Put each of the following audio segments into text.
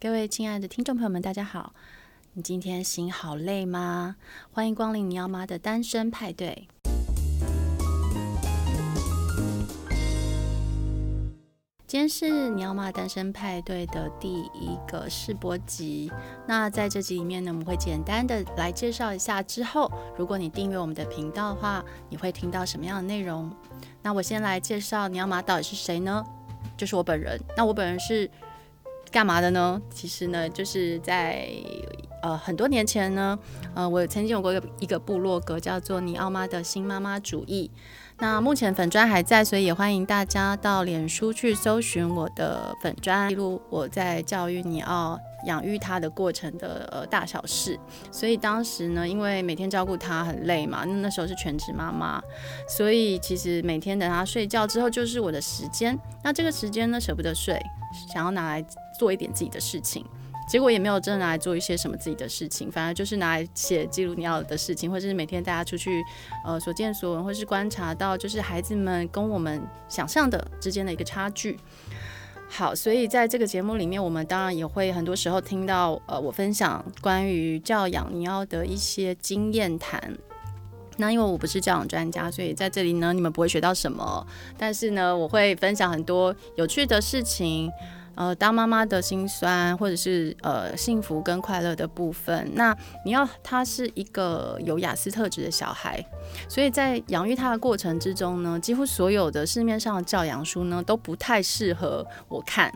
各位亲爱的听众朋友们，大家好！你今天心好累吗？欢迎光临你要妈的单身派对。今天是你要妈单身派对的第一个试播集。那在这集里面呢，我们会简单的来介绍一下。之后，如果你订阅我们的频道的话，你会听到什么样的内容？那我先来介绍你要妈到底是谁呢？就是我本人。那我本人是。干嘛的呢？其实呢，就是在呃很多年前呢，呃，我曾经有过一个一个部落格，叫做“尼奥妈的新妈妈主义”。那目前粉砖还在，所以也欢迎大家到脸书去搜寻我的粉砖，记录我在教育尼奥、养育他的过程的呃大小事。所以当时呢，因为每天照顾他很累嘛，那那时候是全职妈妈，所以其实每天等他睡觉之后就是我的时间。那这个时间呢，舍不得睡，想要拿来。做一点自己的事情，结果也没有真的拿来做一些什么自己的事情，反而就是拿来写记录尼奥的事情，或者是每天带他出去，呃，所见所闻，或是观察到就是孩子们跟我们想象的之间的一个差距。好，所以在这个节目里面，我们当然也会很多时候听到呃，我分享关于教养尼奥的一些经验谈。那因为我不是教养专家，所以在这里呢，你们不会学到什么，但是呢，我会分享很多有趣的事情。呃，当妈妈的辛酸，或者是呃幸福跟快乐的部分。那你要他是一个有雅思特质的小孩，所以在养育他的过程之中呢，几乎所有的市面上的教养书呢都不太适合我看。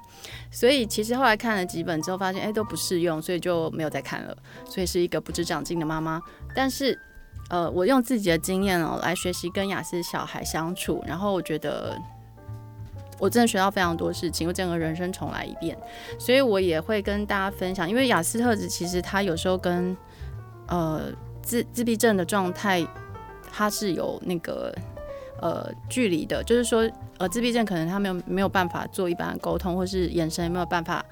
所以其实后来看了几本之后，发现哎都不适用，所以就没有再看了。所以是一个不知长进的妈妈。但是呃，我用自己的经验哦来学习跟雅思小孩相处，然后我觉得。我真的学到非常多事情，我整个人生重来一遍，所以我也会跟大家分享。因为雅斯特质其实它有时候跟呃自自闭症的状态，它是有那个呃距离的，就是说呃自闭症可能他没有没有办法做一般的沟通，或是眼神也没有办法。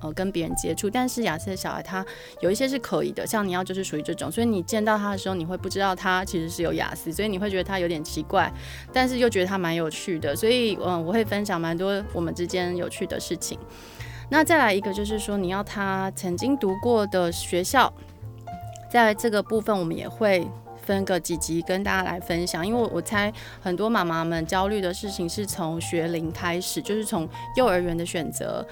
呃，跟别人接触，但是亚斯的小孩他有一些是可以的，像你要就是属于这种，所以你见到他的时候，你会不知道他其实是有雅思，所以你会觉得他有点奇怪，但是又觉得他蛮有趣的，所以嗯，我会分享蛮多我们之间有趣的事情。那再来一个就是说，你要他曾经读过的学校，在这个部分我们也会分个几集跟大家来分享，因为我猜很多妈妈们焦虑的事情是从学龄开始，就是从幼儿园的选择。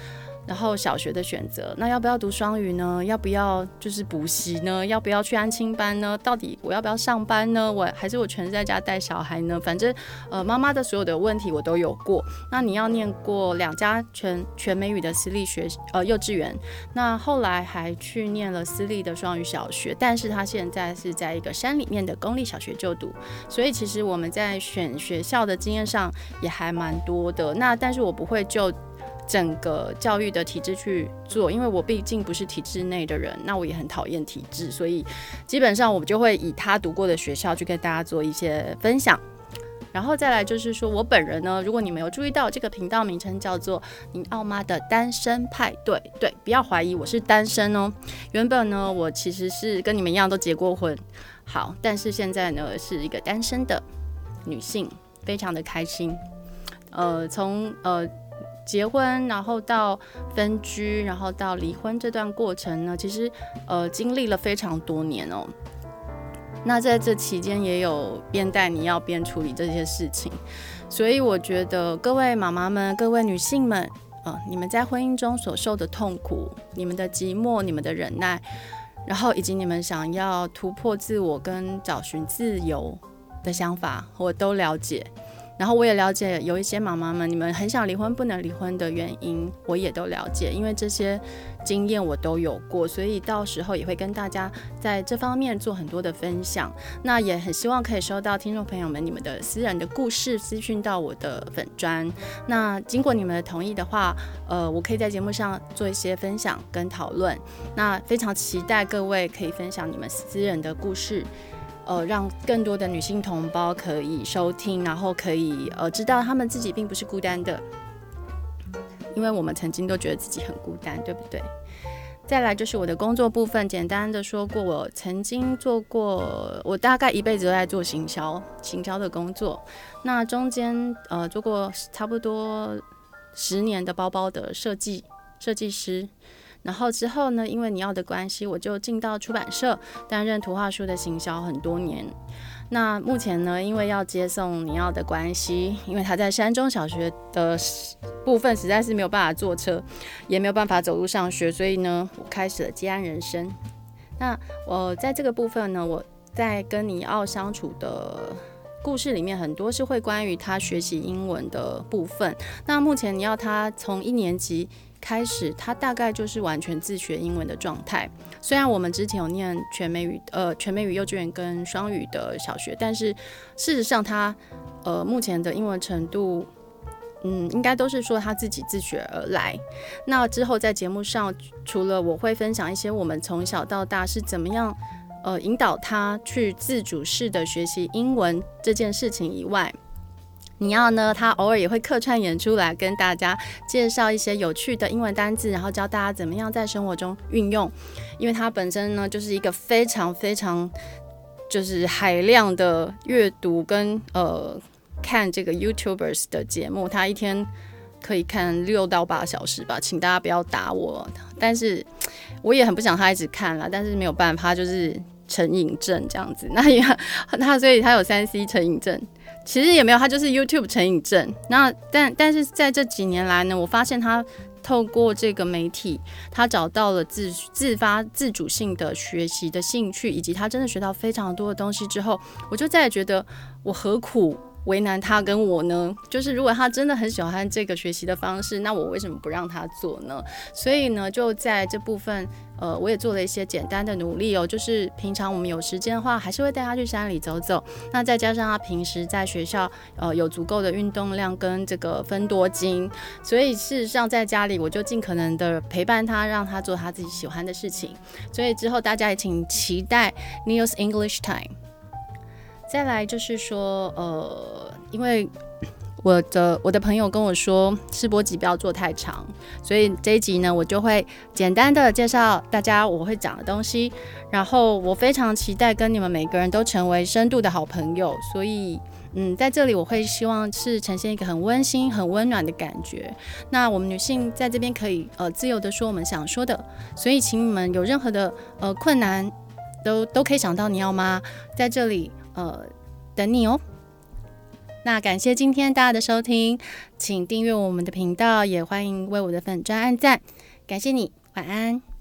然后小学的选择，那要不要读双语呢？要不要就是补习呢？要不要去安亲班呢？到底我要不要上班呢？我还是我全在家带小孩呢？反正呃，妈妈的所有的问题我都有过。那你要念过两家全全美语的私立学呃幼稚园，那后来还去念了私立的双语小学，但是他现在是在一个山里面的公立小学就读。所以其实我们在选学校的经验上也还蛮多的。那但是我不会就。整个教育的体制去做，因为我毕竟不是体制内的人，那我也很讨厌体制，所以基本上我就会以他读过的学校去跟大家做一些分享。然后再来就是说我本人呢，如果你没有注意到这个频道名称叫做“你奥妈的单身派对”，对，不要怀疑我是单身哦。原本呢，我其实是跟你们一样都结过婚，好，但是现在呢是一个单身的女性，非常的开心。呃，从呃。结婚，然后到分居，然后到离婚这段过程呢，其实呃经历了非常多年哦。那在这期间也有边带你要边处理这些事情，所以我觉得各位妈妈们、各位女性们，呃，你们在婚姻中所受的痛苦、你们的寂寞、你们的忍耐，然后以及你们想要突破自我跟找寻自由的想法，我都了解。然后我也了解有一些妈妈们，你们很想离婚不能离婚的原因，我也都了解，因为这些经验我都有过，所以到时候也会跟大家在这方面做很多的分享。那也很希望可以收到听众朋友们你们的私人的故事私讯到我的粉专。那经过你们的同意的话，呃，我可以在节目上做一些分享跟讨论。那非常期待各位可以分享你们私人的故事。呃，让更多的女性同胞可以收听，然后可以呃知道她们自己并不是孤单的，因为我们曾经都觉得自己很孤单，对不对？再来就是我的工作部分，简单的说过，我曾经做过，我大概一辈子都在做行销，行销的工作。那中间呃做过差不多十年的包包的设计设计师。然后之后呢，因为你要的关系，我就进到出版社担任图画书的行销很多年。那目前呢，因为要接送你要的关系，因为他在山中小学的部分实在是没有办法坐车，也没有办法走路上学，所以呢，我开始了接案人生。那我在这个部分呢，我在跟尼奥相处的故事里面，很多是会关于他学习英文的部分。那目前尼奥他从一年级。开始，他大概就是完全自学英文的状态。虽然我们之前有念全美语，呃，全美语幼稚园跟双语的小学，但是事实上他，呃，目前的英文程度，嗯，应该都是说他自己自学而来。那之后在节目上，除了我会分享一些我们从小到大是怎么样，呃，引导他去自主式的学习英文这件事情以外。你要呢？他偶尔也会客串演出来跟大家介绍一些有趣的英文单字，然后教大家怎么样在生活中运用。因为他本身呢，就是一个非常非常就是海量的阅读跟呃看这个 YouTubers 的节目，他一天可以看六到八小时吧，请大家不要打我。但是我也很不想他一直看了，但是没有办法，就是成瘾症这样子。那也他所以他有三 C 成瘾症。其实也没有，他就是 YouTube 成瘾症。那但但是在这几年来呢，我发现他透过这个媒体，他找到了自自发自主性的学习的兴趣，以及他真的学到非常多的东西之后，我就再也觉得我何苦为难他跟我呢？就是如果他真的很喜欢这个学习的方式，那我为什么不让他做呢？所以呢，就在这部分。呃，我也做了一些简单的努力哦，就是平常我们有时间的话，还是会带他去山里走走。那再加上他平时在学校，呃，有足够的运动量跟这个分多精，所以事实上在家里我就尽可能的陪伴他，让他做他自己喜欢的事情。所以之后大家也请期待 News English Time。再来就是说，呃，因为。我的我的朋友跟我说，试播集不要做太长，所以这一集呢，我就会简单的介绍大家我会讲的东西。然后我非常期待跟你们每个人都成为深度的好朋友，所以嗯，在这里我会希望是呈现一个很温馨、很温暖的感觉。那我们女性在这边可以呃自由的说我们想说的，所以请你们有任何的呃困难都都可以想到尼奥妈，在这里呃等你哦。那感谢今天大家的收听，请订阅我们的频道，也欢迎为我的粉专按赞，感谢你，晚安。